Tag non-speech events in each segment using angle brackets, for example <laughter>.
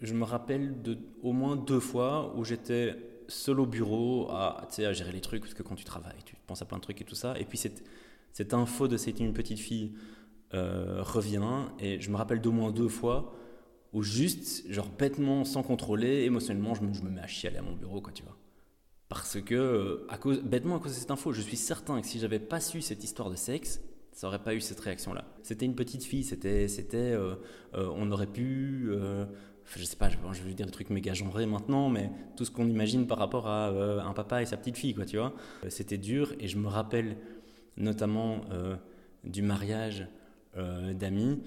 je me rappelle de au moins deux fois où j'étais seul au bureau à, à gérer les trucs, parce que quand tu travailles, tu penses à plein de trucs et tout ça. Et puis cette, cette info de c'était une petite fille euh, revient, et je me rappelle d'au moins deux fois où juste, genre bêtement, sans contrôler, émotionnellement, je me, je me mets à chialer à mon bureau, quoi, tu vois. Parce que, à cause, bêtement, à cause de cette info, je suis certain que si j'avais pas su cette histoire de sexe, ça aurait pas eu cette réaction-là. C'était une petite fille, c'était, c'était, euh, euh, on aurait pu, euh, je sais pas, je, je vais dire des trucs méga genrés maintenant, mais tout ce qu'on imagine par rapport à un papa et sa petite fille, quoi, tu vois. C'était dur, et je me rappelle notamment du mariage d'amis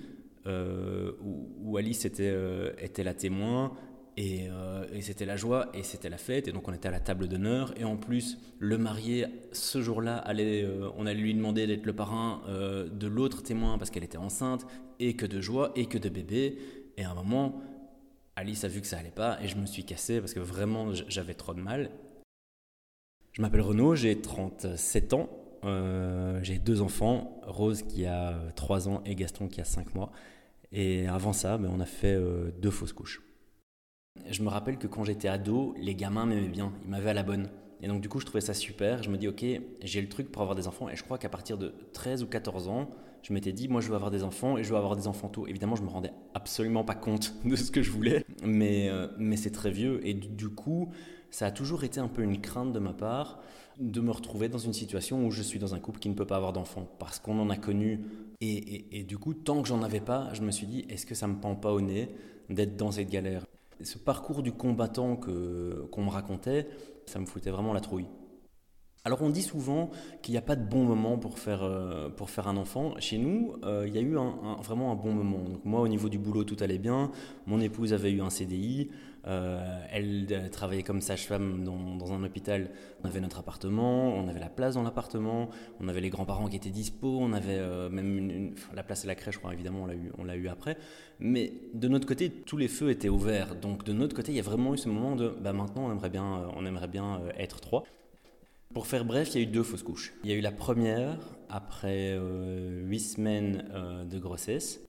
où, où, Alice était, était la témoin euh, et, c'était la joie et c'était la fête. Et donc on était à la table d'honneur. Et en plus, le marié, ce jour-là, allait, euh, on allait lui demander d'être le parrain euh, de l'autre témoin parce qu'elle était enceinte. Et que de joie et que de bébé. Et à un moment, Alice a vu que ça allait pas et je me suis cassé parce que vraiment j'avais trop de mal. Je m'appelle Renaud, j'ai 37 ans. j'ai deux enfants, Rose qui a 3 ans et Gaston qui a 5 mois. Et avant ça, ben, on a fait deux fausses couches. Je me rappelle que quand j'étais ado, les gamins m'aimaient bien, ils m'avaient à la bonne. Et donc du coup, je trouvais ça super. Je me dis, ok, j'ai le truc pour avoir des enfants. Et je crois qu'à partir de 13 ou 14 ans, je m'étais dit, moi, je veux avoir des enfants et je veux avoir des enfants tôt. Évidemment, je me rendais absolument pas compte <laughs> de ce que je voulais, mais, euh, mais c'est très vieux. Et du coup, ça a toujours été un peu une crainte de ma part de me retrouver dans une situation où je suis dans un couple qui ne peut pas avoir d'enfants parce qu'on en a connu. Et, et, du coup, tant que j'en avais pas, je me suis dit, est-ce que ça me pend pas au nez d'être dans cette galère? Ce parcours du combattant qu'on me racontait, ça me foutait vraiment la trouille. Alors on dit souvent qu'il n'y a pas de bon moment pour faire, euh, pour faire un enfant. Chez nous, euh, il y a eu vraiment un bon moment. Moi, au niveau du boulot, tout allait bien. Mon épouse avait eu un CDI. Euh, elle travaillait comme sage-femme dans, un hôpital. On avait notre appartement, on avait la place dans l'appartement, on avait les grands-parents qui étaient dispo, on avait même la place à la crèche, je crois, évidemment, on l'a eu, l'a eu après. Mais de notre côté, tous les feux étaient ouverts. Donc de notre côté, il y a vraiment eu ce moment de bah, maintenant, on aimerait bien, on aimerait bien être trois. Pour faire bref, il y a eu deux fausses couches. Il y a eu la première après euh, huit semaines euh, de grossesse.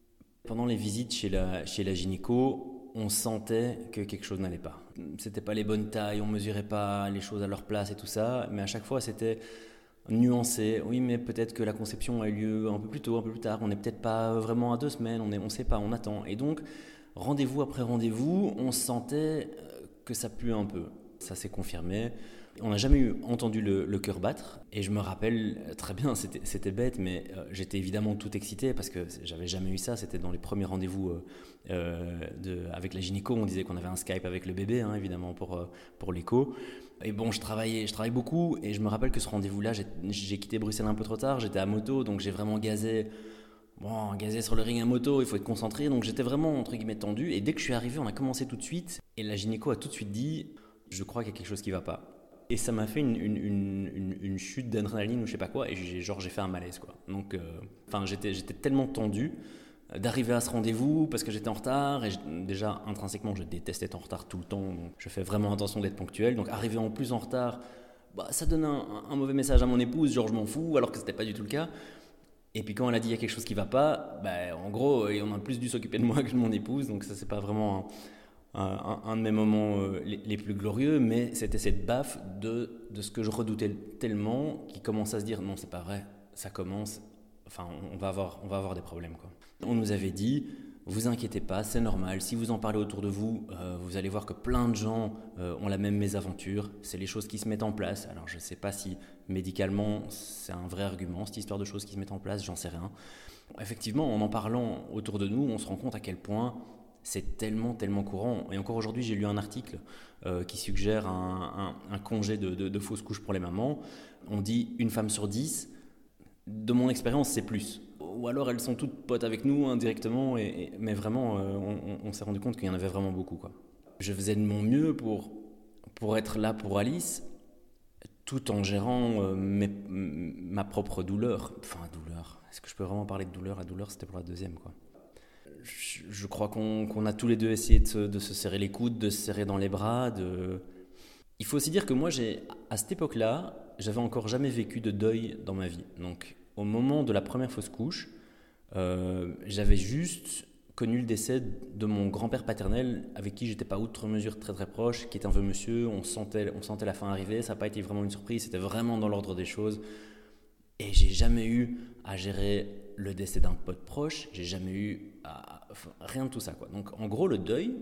Pendant les visites chez la, chez la gynéco, on sentait que quelque chose n'allait pas. C'était pas les bonnes tailles, on mesurait pas les choses à leur place et tout ça, mais à chaque fois c'était nuancé. Oui, mais peut-être que la conception a eu lieu un peu plus tôt, un peu plus tard. On n'est peut-être pas vraiment à deux semaines, on ne sait pas, on attend. Et donc, rendez-vous après rendez-vous, on sentait euh, que ça pue un peu. Ça s'est confirmé. On n'a jamais eu entendu le, cœur battre. Et je me rappelle très bien, c'était bête, mais euh, j'étais évidemment tout excité parce que j'avais jamais eu ça. C'était dans les premiers rendez-vous euh, euh, avec la gynéco. On disait qu'on avait un Skype avec le bébé, hein, évidemment, pour, pour l'écho. Et bon, je travaillais, je travaille beaucoup. Et je me rappelle que ce rendez-vous-là, j'ai quitté Bruxelles un peu trop tard. J'étais à moto, donc j'ai vraiment gazé. Bon, gazé sur le ring à moto, il faut être concentré. Donc j'étais vraiment, entre guillemets, tendu. Et dès que je suis arrivé, on a commencé tout de suite. Et la gynéco a tout de suite dit Je crois qu'il y a quelque chose qui va pas. Et ça m'a fait une, une, chute d'adrénaline ou je sais pas quoi, et j'ai, genre j'ai fait un malaise quoi. Donc, euh, enfin, j'étais, j'étais tellement tendu d'arriver à ce rendez-vous parce que j'étais en retard, et déjà intrinsèquement je déteste être en retard tout le temps, donc je fais vraiment attention d'être ponctuel. Donc arriver en plus en retard, bah, ça donne un, mauvais message à mon épouse, genre je m'en fous, alors que c'était pas du tout le cas. Et puis quand elle a dit il y a quelque chose qui va pas, bah, en gros, on a plus dû s'occuper de moi <laughs> que de mon épouse, donc ça c'est pas vraiment de mes moments euh, les, plus glorieux, mais c'était cette baffe de, de ce que je redoutais tellement qui commence à se dire non, c'est pas vrai, ça commence, enfin, on va avoir, on va avoir des problèmes. Quoi. On nous avait dit, vous inquiétez pas, c'est normal, si vous en parlez autour de vous, euh, vous allez voir que plein de gens euh, ont la même mésaventure, c'est les choses qui se mettent en place. Alors je ne sais pas si médicalement c'est un vrai argument, cette histoire de choses qui se mettent en place, j'en sais rien. Effectivement, en en parlant autour de nous, on se rend compte à quel point c'est tellement, tellement courant. Et encore aujourd'hui, j'ai lu un article euh, qui suggère un, congé de, de, fausses couches pour les mamans. On dit une femme sur dix. De mon expérience, c'est plus. Ou alors elles sont toutes potes avec nous indirectement, mais vraiment, euh, on, s'est rendu compte qu'il y en avait vraiment beaucoup. Je faisais de mon mieux pour, pour être là pour Alice, tout en gérant euh, ma propre douleur. Enfin, douleur. Est-ce que je peux vraiment parler de douleur La douleur, c'était pour la deuxième, je, crois qu'on a tous les deux essayé de se, serrer les coudes, de se serrer dans les bras. Il faut aussi dire que moi, à cette époque-là, j'avais encore jamais vécu de deuil dans ma vie. Donc, au moment de la première fausse couche, euh, j'avais juste connu le décès de mon grand-père paternel, avec qui j'étais pas outre mesure très très proche, qui est un vieux monsieur. On sentait la fin arriver. Ça n'a pas été vraiment une surprise. C'était vraiment dans l'ordre des choses. Et j'ai jamais eu à gérer le décès d'un pote proche. J'ai jamais eu à, rien de tout ça. Quoi. Donc en gros, le deuil,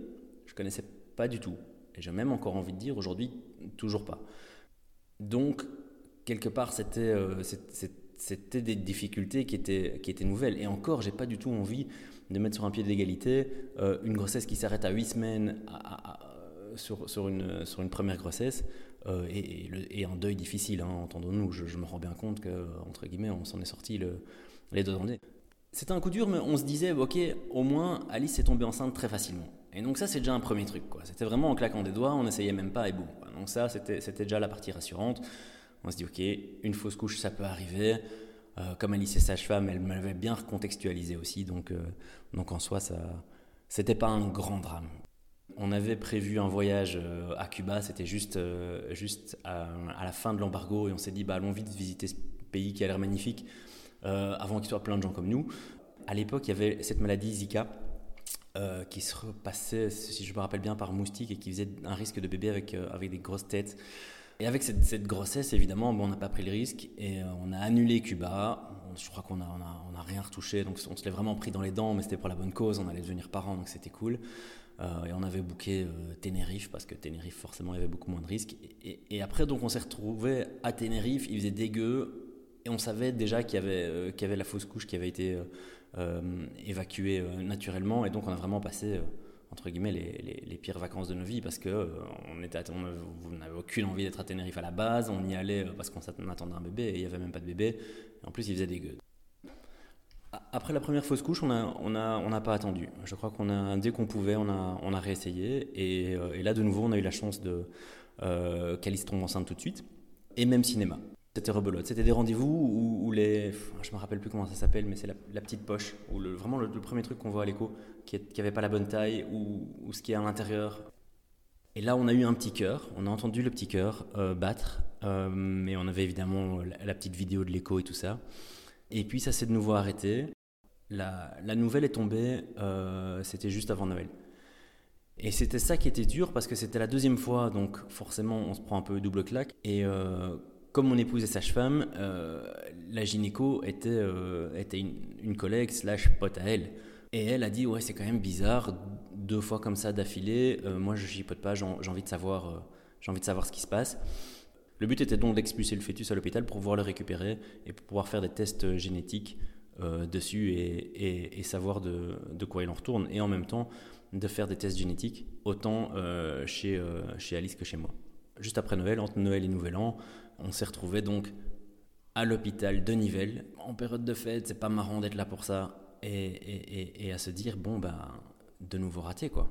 je connaissais pas du tout. Et j'ai même encore envie de dire aujourd'hui, toujours pas. Donc quelque part, c'était euh, des difficultés qui étaient, qui étaient nouvelles. Et encore, j'ai pas du tout envie de mettre sur un pied d'égalité euh, une grossesse qui s'arrête à 8 semaines sur, sur, une, sur une première grossesse euh, et, un deuil difficile, hein, entendons-nous. Je, me rends bien compte que, entre guillemets, on s'en est sorti le, les deux derniers. C'était un coup dur, mais on se disait, ok, au moins Alice est tombée enceinte très facilement. Et donc ça, c'est déjà un premier truc. C'était vraiment en claquant des doigts, on n'essayait même pas et boum. Donc ça, c'était déjà la partie rassurante. On se dit, ok, une fausse couche, ça peut arriver. Euh, comme Alice est sage-femme, elle m'avait bien recontextualisé aussi, donc, euh, donc en soi, ça, c'était pas un grand drame. On avait prévu un voyage euh, à Cuba, c'était juste, juste à, la fin de l'embargo, et on s'est dit, bah, allons vite visiter ce pays qui a l'air magnifique, avant qu'il soit plein de gens comme nous. À l'époque, il y avait cette maladie Zika, qui se repassait, si je me rappelle bien, par moustique et qui faisait un risque de bébé avec, avec des grosses têtes. Et avec cette, grossesse, évidemment, bon, on n'a pas pris le risque et euh, on a annulé Cuba. Je crois qu'on n'a a, on a rien retouché, donc on se l'est vraiment pris dans les dents, mais c'était pour la bonne cause. On allait devenir parents, donc c'était cool. Euh, et on avait booké euh, Tenerife parce que Tenerife, forcément, il y avait beaucoup moins de risques. Et, après, donc, on s'est retrouvé à Tenerife. Il faisait dégueu et on savait déjà qu'il y avait, qu'il y avait la fausse couche qui avait été évacuée naturellement. Et donc, on a vraiment passé entre guillemets les, pires vacances de nos vies parce que euh, on on, n'avait aucune envie d'être à Tenerife à la base, on y allait euh, parce qu'on attendait un bébé et il n'y avait même pas de bébé. Et en plus, il faisait des gueules. Après la première fausse couche, on n'a pas attendu. Je crois qu'on a, dès qu'on pouvait, on a, réessayé. Et, euh, et, là, de nouveau, on a eu la chance de euh, qu'Alice tombe enceinte tout de suite. Et même cinéma. C'était rebelote. C'était des rendez-vous où, les. Je me rappelle plus comment ça s'appelle, mais c'est la, petite poche, ou vraiment le, premier truc qu'on voit à l'écho, qui n'avait pas la bonne taille, ou, ce qui est à l'intérieur. Et là, on a eu un petit cœur, on a entendu le petit cœur euh, battre, euh, mais on avait évidemment la, petite vidéo de l'écho et tout ça. Et puis ça s'est de nouveau arrêté. La, nouvelle est tombée, euh, c'était juste avant Noël. Et c'était ça qui était dur parce que c'était la deuxième fois, donc forcément on se prend un peu double claque. Et comme mon épouse est sage-femme, euh, la gynéco était, euh, était une, collègue slash pote à elle. Et elle a dit, ouais, c'est quand même bizarre, deux fois comme ça d'affilée, euh, moi je chipote pas, j'ai envie, de savoir, envie de savoir ce qui se passe. Le but était donc d'expulser le fœtus à l'hôpital pour pouvoir le récupérer et pour pouvoir faire des tests génétiques dessus et, et, savoir de, de, quoi il en retourne. Et en même temps, de faire des tests génétiques, autant chez, chez Alice que chez moi. Juste après Noël, entre Noël et Nouvel An, on s'est retrouvé donc à l'hôpital de Nivelles. En période de fête, c'est pas marrant d'être là pour ça. Et, à se dire, bon, ben, de nouveau raté, quoi.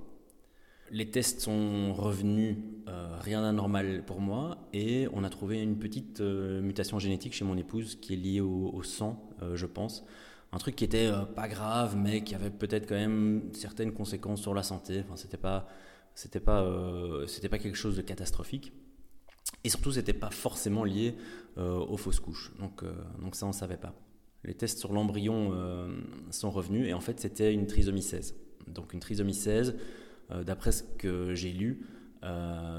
Les tests sont revenus, euh, rien d'anormal pour moi, et on a trouvé une petite euh, mutation génétique chez mon épouse qui est liée au, sang, euh, je pense. Un truc qui était pas grave, mais qui avait peut-être quand même certaines conséquences sur la santé. Enfin, c'était pas, pas, c'était pas quelque chose de catastrophique. Et surtout, c'était pas forcément lié euh, aux fausses couches. Donc, euh, donc ça, on ne savait pas. Les tests sur l'embryon euh, sont revenus et en fait, c'était une trisomie 16. Donc une trisomie 16, d'après ce que j'ai lu,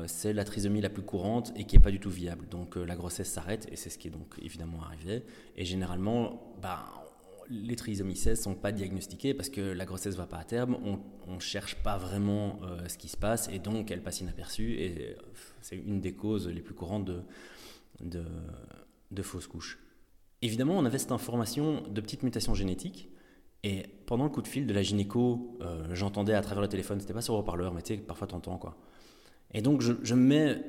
c'est la trisomie la plus courante et qui n'est pas du tout viable. Donc la grossesse s'arrête et c'est ce qui est donc évidemment arrivé. Et généralement, bah, les trisomies 16 ne sont pas diagnostiquées parce que la grossesse ne va pas à terme, on ne cherche pas vraiment euh, ce qui se passe et donc elle passe inaperçue et euh, c'est une des causes les plus courantes de, de, fausses couches. Évidemment, on avait cette information de petites mutations génétiques et pendant le coup de fil de la gynéco, euh, j'entendais à travers le téléphone, c'était pas sur le haut-parleur, mais tu sais, parfois t'entends quoi. Et donc je, je me mets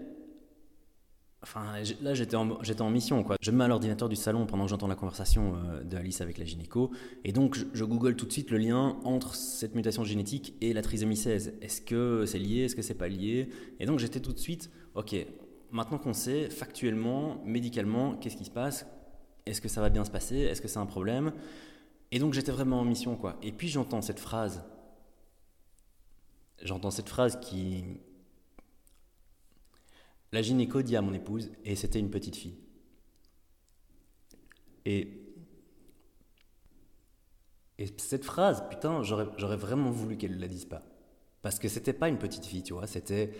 Enfin, là, j'étais en, mission. Quoi. Je me mets à l'ordinateur du salon pendant que j'entends la conversation euh, de Alice avec la gynéco. Et donc, je, google tout de suite le lien entre cette mutation génétique et la trisomie 16. Est-ce que c'est lié? Est-ce que c'est pas lié? Et donc, j'étais tout de suite, OK, maintenant qu'on sait factuellement, médicalement, qu'est-ce qui se passe? Est-ce que ça va bien se passer? Est-ce que c'est un problème? Et donc, j'étais vraiment en mission. quoi. Et puis, j'entends cette phrase. J'entends cette phrase qui, la gynéco dit à mon épouse, et c'était une petite fille. Et Et cette phrase, putain, j'aurais vraiment voulu qu'elle ne la dise pas. Parce que c'était pas une petite fille, tu vois, c'était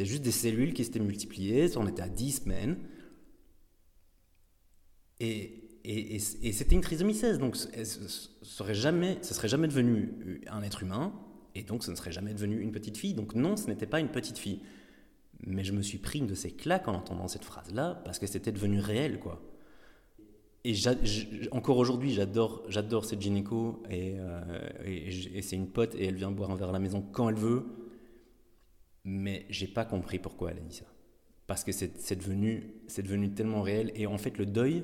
juste des cellules qui s'étaient multipliées, on était à 10 semaines. Et, et, et, c'était une trisomie 16, donc ce serait jamais, ce serait jamais devenu un être humain, et donc ce ne serait jamais devenu une petite fille. Donc non, ce n'était pas une petite fille. Mais je me suis pris une de ces claques en entendant cette phrase-là, parce que c'était devenu réel, quoi. Et encore aujourd'hui, j'adore, cette gynéco, et, euh, et c'est une pote, et elle vient boire un verre à la maison quand elle veut mais j'ai pas compris pourquoi elle a dit ça. Parce que c'est devenu, devenu tellement réel. Et en fait, le deuil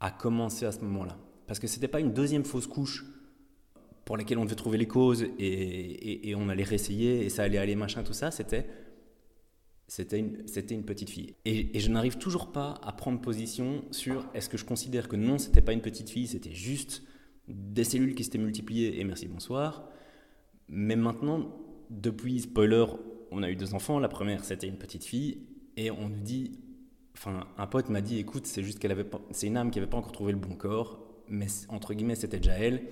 a commencé à ce moment-là. Parce que c'était pas une deuxième fausse couche pour laquelle on devait trouver les causes et, et, on allait réessayer et ça allait aller, machin, tout ça. C'était c'était une, une petite fille. Et, et je n'arrive toujours pas à prendre position sur est-ce que je considère que non, c'était pas une petite fille, c'était juste des cellules qui s'étaient multipliées et merci, bonsoir. Mais maintenant, depuis, spoiler, on a eu deux enfants. La première, c'était une petite fille. Et on nous dit, enfin, un pote m'a dit, écoute, c'est juste qu'elle avait c'est une âme qui n'avait pas encore trouvé le bon corps, mais entre guillemets, c'était déjà elle.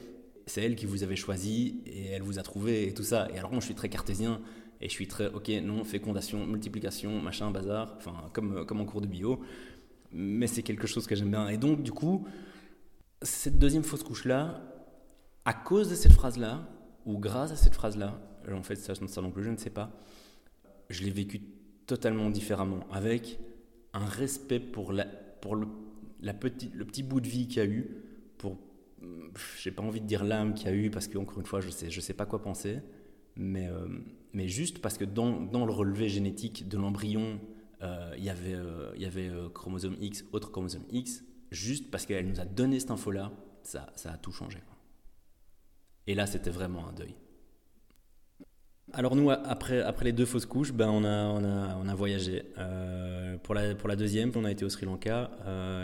C'est elle qui vous avait choisi et elle vous a trouvé et tout ça. Et alors, moi, je suis très cartésien et je suis très, ok, non, fécondation, multiplication, machin, bazar, enfin, comme, comme en cours de bio. Mais c'est quelque chose que j'aime bien. Et donc, du coup, cette deuxième fausse couche-là, à cause de cette phrase-là, ou grâce à cette phrase-là, en fait, ça, ça non plus, je ne sais pas, je l'ai vécu totalement différemment, avec un respect pour, la, pour le, la petite, le petit bout de vie qu'il y a eu, pour, j'ai pas envie de dire l'âme qu'il y a eu, parce qu'encore une fois, je sais, je sais pas quoi penser, mais, euh, mais juste parce que dans, dans le relevé génétique de l'embryon, euh, il y avait, euh, il y avait chromosome X, autre chromosome X, juste parce qu'elle nous a donné cette info-là, ça, ça a tout changé. Et là, c'était vraiment un deuil. Alors nous, après, après les deux fausses couches, ben on, a, on, a, on a voyagé. Pour, la, pour la deuxième, on a été au Sri Lanka.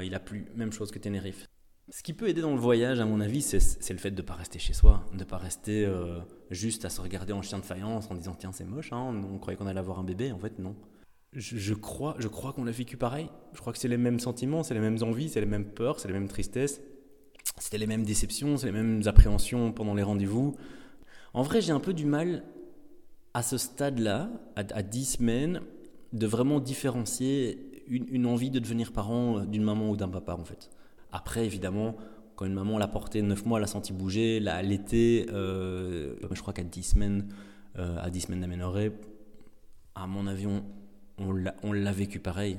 Il a plu, même chose que Tenerife. Ce qui peut aider dans le voyage, à mon avis, c'est le fait de ne pas rester chez soi, de ne pas rester euh, juste à se regarder en chien de faïence en disant tiens c'est moche, hein, on, croyait qu'on allait avoir un bébé, en fait non. Je, crois, je crois qu'on l'a vécu pareil. Je crois que c'est les mêmes sentiments, c'est les mêmes envies, c'est les mêmes peurs, c'est les mêmes tristesses, c'était les mêmes déceptions, c'est les mêmes appréhensions pendant les rendez-vous. En vrai, j'ai un peu du mal à ce stade-là, à, 10 semaines, de vraiment différencier une, envie de devenir parent euh, d'une maman ou d'un papa, en fait. Après, évidemment, quand une maman l'a porté 9 mois, l'a senti bouger, l'a allaité, euh, je crois qu'à 10 semaines, euh, à 10 semaines d'aménorrhée, à mon avis, on, l'a vécu pareil.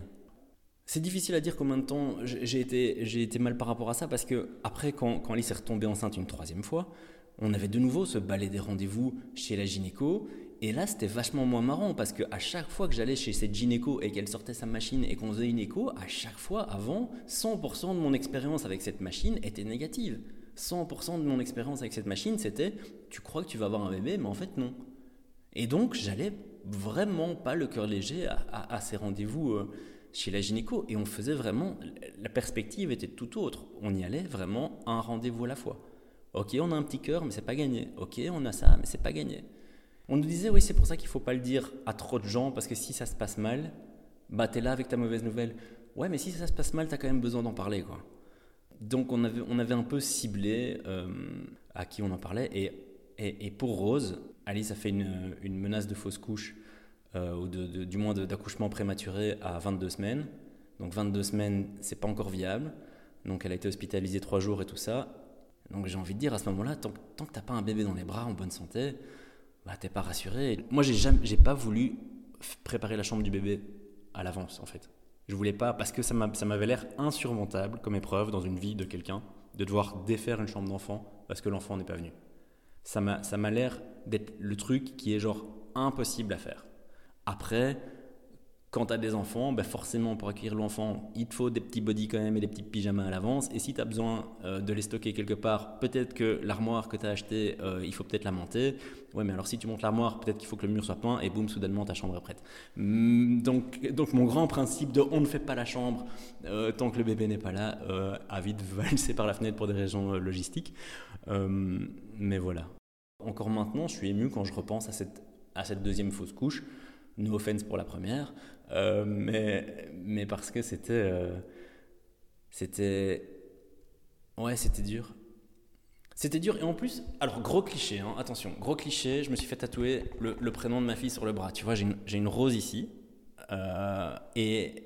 C'est difficile à dire combien de temps j'ai été, été mal par rapport à ça parce que après, quand, quand Alice est retombée enceinte une troisième fois, on avait de nouveau ce balai des rendez-vous chez la gynéco et là, c'était vachement moins marrant parce qu'à chaque fois que j'allais chez cette gynéco et qu'elle sortait sa machine et qu'on faisait une écho, à chaque fois avant, 100% de mon expérience avec cette machine était négative. 100% de mon expérience avec cette machine, c'était tu crois que tu vas avoir un bébé, mais en fait non. Et donc, j'allais vraiment pas le cœur léger à, ces rendez-vous euh, chez la gynéco. Et on faisait vraiment. La perspective était tout autre. On y allait vraiment un rendez-vous à la fois. Ok, on a un petit cœur, mais c'est pas gagné. Ok, on a ça, mais c'est pas gagné. On nous disait, oui, c'est pour ça qu'il ne faut pas le dire à trop de gens, parce que si ça se passe mal, bah, tu es là avec ta mauvaise nouvelle. Ouais, mais si ça se passe mal, tu as quand même besoin d'en parler. quoi. Donc on avait, on avait un peu ciblé euh, à qui on en parlait. Et, et, pour Rose, Alice a fait une, une menace de fausse couche, euh, ou de, du moins d'accouchement prématuré à 22 semaines. Donc 22 semaines, c'est pas encore viable. Donc elle a été hospitalisée 3 jours et tout ça. Donc j'ai envie de dire à ce moment-là, tant, tant que tu n'as pas un bébé dans les bras en bonne santé, bah, t'es pas rassuré. Moi, j'ai jamais, j'ai pas voulu préparer la chambre du bébé à l'avance, en fait. Je voulais pas, parce que ça m'avait l'air insurmontable comme épreuve dans une vie de quelqu'un, de devoir défaire une chambre d'enfant parce que l'enfant n'est pas venu. Ça m'a l'air d'être le truc qui est genre impossible à faire. Après, quand tu as des enfants, ben forcément pour accueillir l'enfant, il te faut des petits bodys quand même et des petits pyjamas à l'avance. Et si tu as besoin euh, de les stocker quelque part, peut-être que l'armoire que tu as achetée, euh, il faut peut-être la monter. Ouais, mais alors si tu montes l'armoire, peut-être qu'il faut que le mur soit peint et boum, soudainement ta chambre est prête. Mm, donc, donc mon grand principe de on ne fait pas la chambre euh, tant que le bébé n'est pas là a vite valsé par la fenêtre pour des raisons logistiques. mais voilà. Encore maintenant, je suis ému quand je repense à cette, à cette deuxième fausse couche. No offense pour la première. Euh, mais, mais parce que c'était. Euh, c'était. Ouais, c'était dur. C'était dur et en plus, alors gros cliché, hein, attention, gros cliché, je me suis fait tatouer le, prénom de ma fille sur le bras. Tu vois, j'ai une, une rose ici. Euh, et,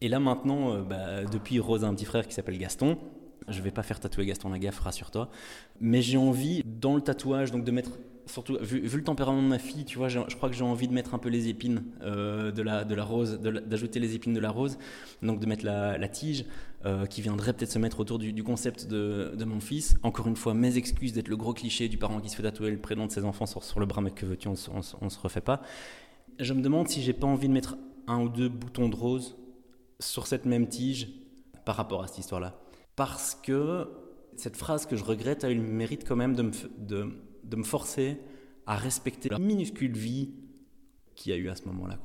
et là maintenant, bah, depuis Rose a un petit frère qui s'appelle Gaston. Je vais pas faire tatouer Gaston Lagaffe, rassure-toi. Mais j'ai envie, dans le tatouage, donc de mettre surtout vu, le tempérament de ma fille, tu vois, je crois que j'ai envie de mettre un peu les épines euh, de, la, de la rose, d'ajouter les épines de la rose, donc de mettre la, tige euh, qui viendrait peut-être se mettre autour du, concept de, de, mon fils. Encore une fois, mes excuses d'être le gros cliché du parent qui se fait tatouer le prénom de ses enfants sur, sur le bras, mais que veux-tu, on, on, on, se refait pas. Je me demande si j'ai pas envie de mettre un ou deux boutons de rose sur cette même tige par rapport à cette histoire-là. Parce que cette phrase que je regrette a eu le mérite quand même de me, de, de me forcer à respecter la minuscule vie qu'il y a eu à ce moment-là.